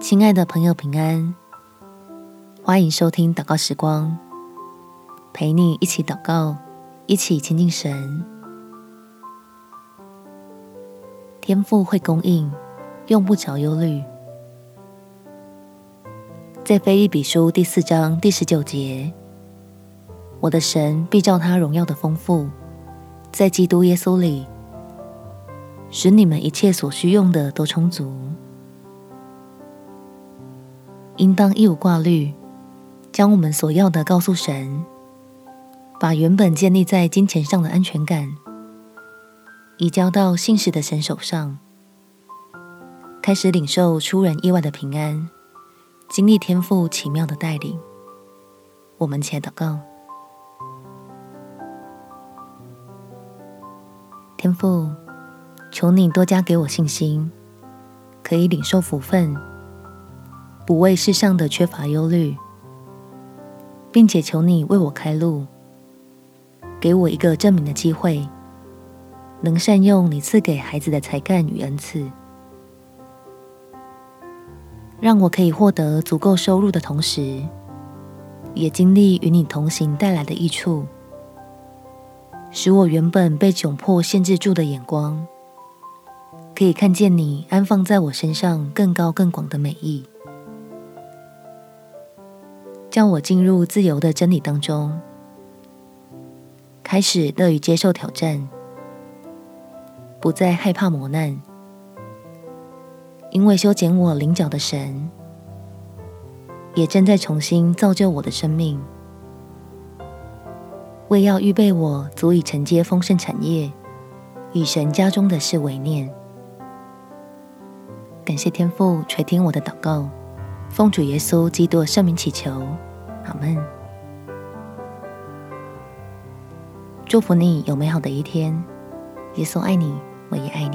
亲爱的朋友，平安！欢迎收听祷告时光，陪你一起祷告，一起亲近神。天父会供应，用不着忧虑。在腓立比书第四章第十九节，我的神必照他荣耀的丰富，在基督耶稣里，使你们一切所需用的都充足。应当一无挂虑，将我们所要的告诉神，把原本建立在金钱上的安全感，移交到信实的神手上，开始领受出人意外的平安，经历天父奇妙的带领。我们且祷告：天父，求你多加给我信心，可以领受福分。不为世上的缺乏忧虑，并且求你为我开路，给我一个证明的机会，能善用你赐给孩子的才干与恩赐，让我可以获得足够收入的同时，也经历与你同行带来的益处，使我原本被窘迫限制住的眼光，可以看见你安放在我身上更高更广的美意。叫我进入自由的真理当中，开始乐于接受挑战，不再害怕磨难，因为修剪我棱角的神，也正在重新造就我的生命，为要预备我足以承接丰盛产业，以神家中的事为念。感谢天父垂听我的祷告。奉主耶稣基督圣名祈求，阿门。祝福你有美好的一天。耶稣爱你，我也爱你。